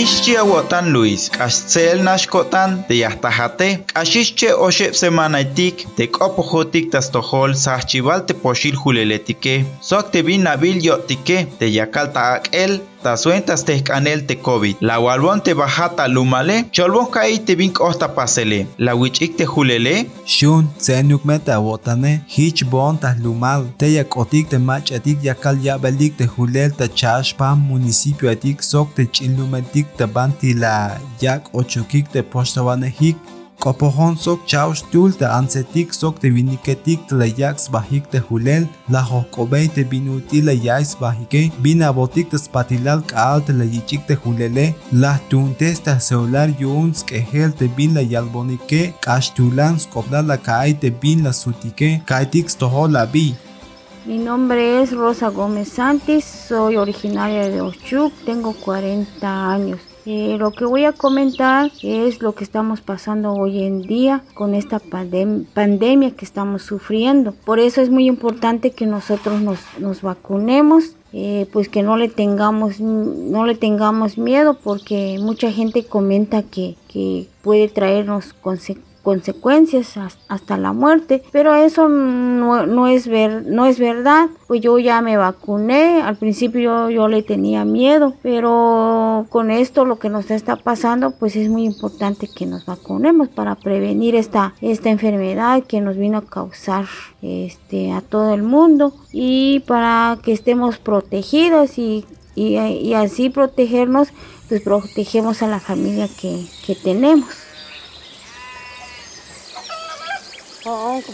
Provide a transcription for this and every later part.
triste. Awotan Luis, k'axtzel naxkotan de yahtajate, k'axixche oxep semanaitik, te k'opojotik tas tojol sajchival te poxil juleletike, sok te bin nabil yotike, te yakal taak'el, tasuentas te canel te COVID. La walbon te bajata lumale, cholbon kai te vink osta pasele. La wichik te julele. Shun, senuk meta wotane, hich bon ta lumal. Te yak otik te mach atik yakal yabelik te julel ta chash pam municipio atik sok te chilumetik te banti la yak ochukik te postawane hik. Kopohon sok chaus tul te ansetik sok te viniketik te layax bahik te hulel, la hokobei te binuti la yais bahike, bina botik te spatilal kaal te layichik te hulele, la tuntes te celular yuns que hel te bin la yalbonike, kastulan skobda la kai bin la sutike, kaitik stoho la bi. Mi nombre es Rosa Gómez Santis, soy originaria de Ochuc, tengo 40 años. Eh, lo que voy a comentar es lo que estamos pasando hoy en día con esta pandem pandemia que estamos sufriendo. Por eso es muy importante que nosotros nos, vacunemos. Eh, pues que no le tengamos no le tengamos miedo porque mucha gente comenta que puede traernos consecuencias consecuencias hasta la muerte, pero eso no, no, es ver, no es verdad, pues yo ya me vacuné, al principio yo, le tenía miedo, pero con esto lo que nos está pasando, pues es muy importante que nos vacunemos para prevenir esta, esta enfermedad que nos vino a causar este, a todo el mundo y para que estemos protegidos y, y, y así protegernos, pues protegemos a la familia que, que tenemos.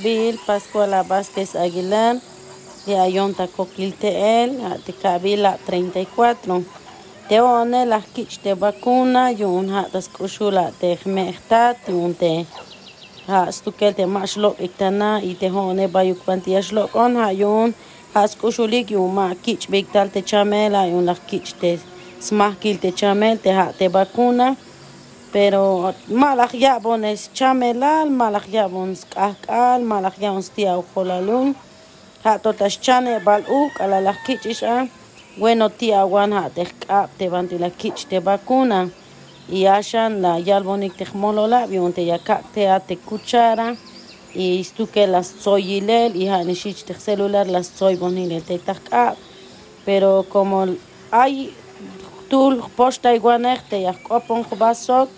Bill Pascuala Vázquez Aguilar, de Ayonta Coquilteel, de Kabila 34. Te one las kich de vacuna, yun ha das kushula te mehtat, yun te ha stukel te mashlok iktana, y te one bayuk pantiashlok on ha yun ha skushulik yun ma kich bigtal te chamela, yun las kich te smahkil te chamel, te ha te vacuna. Pero malak yabon es chamelal malak yabon skakal malak yabon stia ujolalun ha totas chane bal uk ala la kichisha bueno tia wan ha te banti la kich te vacuna y ashan la yalbonik te molola bion te yakak te ate cuchara y stuke las soyilel y ha nishich te celular las soy bonile te takap pero como hay tul posta iguaner te yakopon basok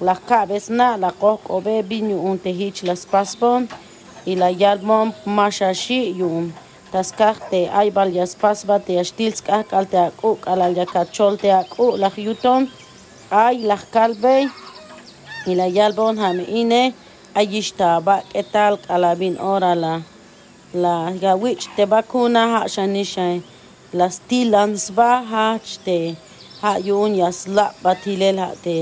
la cabeza la coco be binu un te hich las paspon y la yalmon mashashi yun taskarte ay bal yas pasba te astils ka kalte aku ala ya kachol te aku la yuton ay la kalbe y la yalbon ham ine ayishta ba ketal kalabin ora la gawich te bakuna ha shanisha las tilans ba ha te ha yun yas la batilel ha te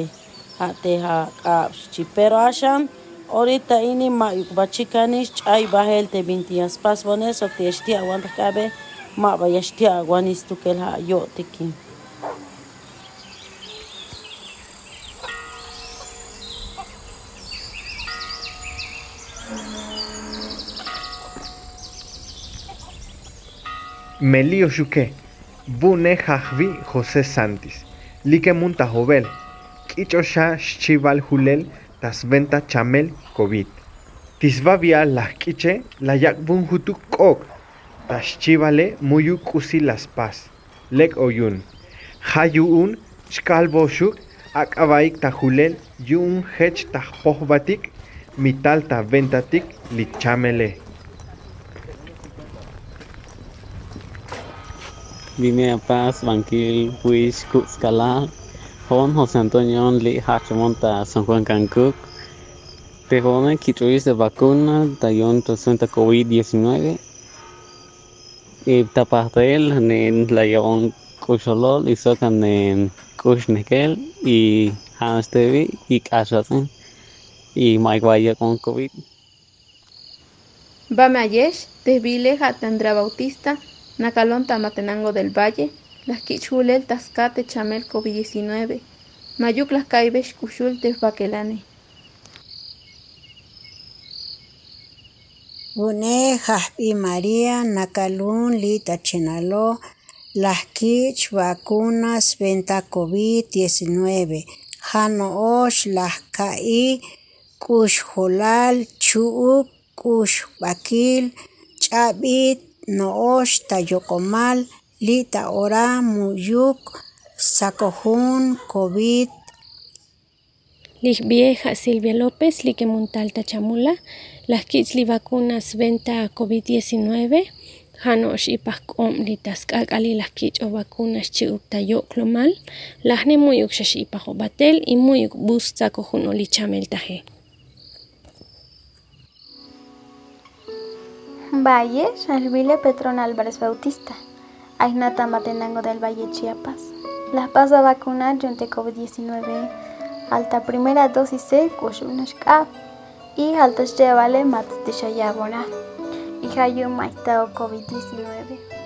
hateha kapchi pero ashan ahorita ini ma bachikanis chay bahel te bintias pas bones o te esti aguanta cabe ma ba yesti aguanis tu kel ha yo tiki Melio Shuke, Bune Jajvi José Santis, Like Munta Jovel, Kichosha Chival Julel venta Chamel COVID. Tisvavia la kiche la yakbun hutu kok. Chivale muyu kusi las paz. Lek oyun. Hayuun chkalboshuk akabaik tajulel yun hech tajpohbatik mital ta ventatik lichamele. Vine a paz, banquil, wish, kuskala, Juan José Antonio Li Hachamonta San Juan Cancún. Tejone Kitruis de vacuna, Tayon presenta COVID-19. Y tapatel en la yon Kusholol y socan en Kushnekel y Hanstevi y. Y Mike Vaya con COVID. Bamayesh, Desvile Hatandra Bautista, Nacalón Tamatenango del Valle, las Kichulel Tascate Chamel COVID-19, Mayuk las Caibesh Kushul Bakelane. Une Jaspi María Nakalun Lita Chenalo las kich vacunas venta COVID-19. Hanoosh las kai kush holal chuuk kush bakil chabit noosh tayokomal lita ora muyuk sakohun COVID Lich vieja Silvia López, Lique Muntalta Chamula, las kitzli vacunas venta COVID-19, Hanosh y Pacom Litaskakali las kich o vacunas chiupta yoklomal, las ne muyuk shashipa batel y muyuk busta cojuno lichamel. Valle, Shalvile Petrón Álvarez Bautista, Ainata Matenango del Valle Chiapas. Las pasa vacunar yonte COVID-19 alta primera dosis de kushunashka y altas llevale matas de shayabora y hayu maitao COVID-19.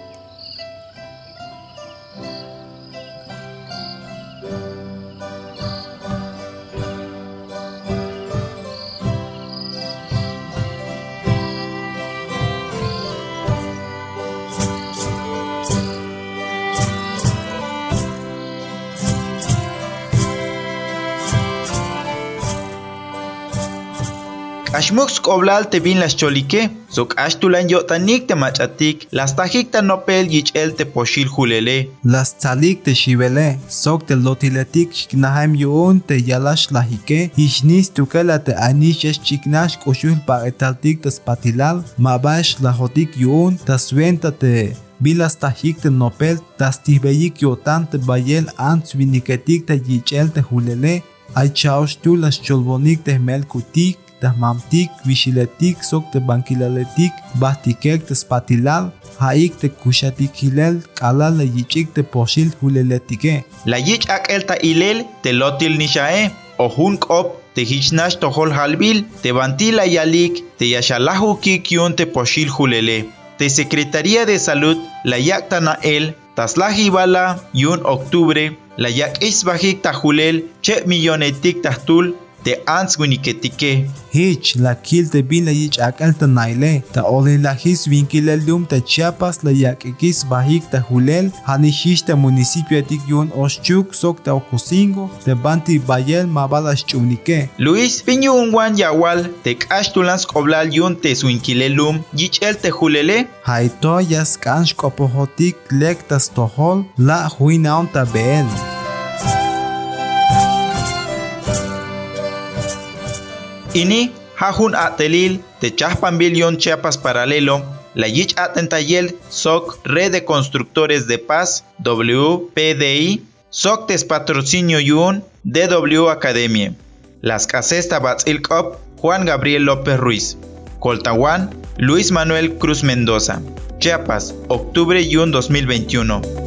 Ashmux koblal te bin las cholike, sok ashtulan yotanik te machatik, las tajik ta nopel yichel te poshil julele. Las talik te shibele, sok te lotiletik shknahem yoon te yalash lahike, ishnis tukela te anish es chiknash koshul pa etaltik te spatilal, mabash lahotik yoon, taswenta te bilas tajik te nopel, tas tibeyik yotan te bayel ants viniketik te yichel te julele, ay chaosh tu las cholbonik te melkutik, mamtik, vixiletik, sok te banquilaletik, bastikek te spatilal, haik te kushatik hilel, kala la yichik te poshil huleletike. La yich ak el ta ilel te lotil nishae, o hun kop te hichnash tohol halbil, te bantila yalik, te yashalahu kik yun te Secretaría de Salud, la yakta na el, taslahi bala, yun octubre, la yak isbajik tahulel, che millonetik tahtul, te ans winiketike. Hich la kil te bin la yich akal ta naile, ta ole la his vinkilel lum ta Chiapas la yak ekis bahik ta hulel, hanishish ta municipio atik yun oschuk sok ta okosingo, te banti bayel mabala chunike. Luis, piñu unwan yawal, te kashtulans koblal yun te swinkilelum, yich el te hulele? Haito yas kansh kopohotik lek tas tohol, la huinaon ta beel. Ini hajun atelil te chaspan billion Chiapas paralelo, la yich atentayel SOC Red de Constructores de Paz WPDI, SOC Tes Patrocinio Yun DW Academia, Las Cases Tabatzil Cop Juan Gabriel López Ruiz, Coltawan Luis Manuel Cruz Mendoza, Chiapas, octubre y 2021.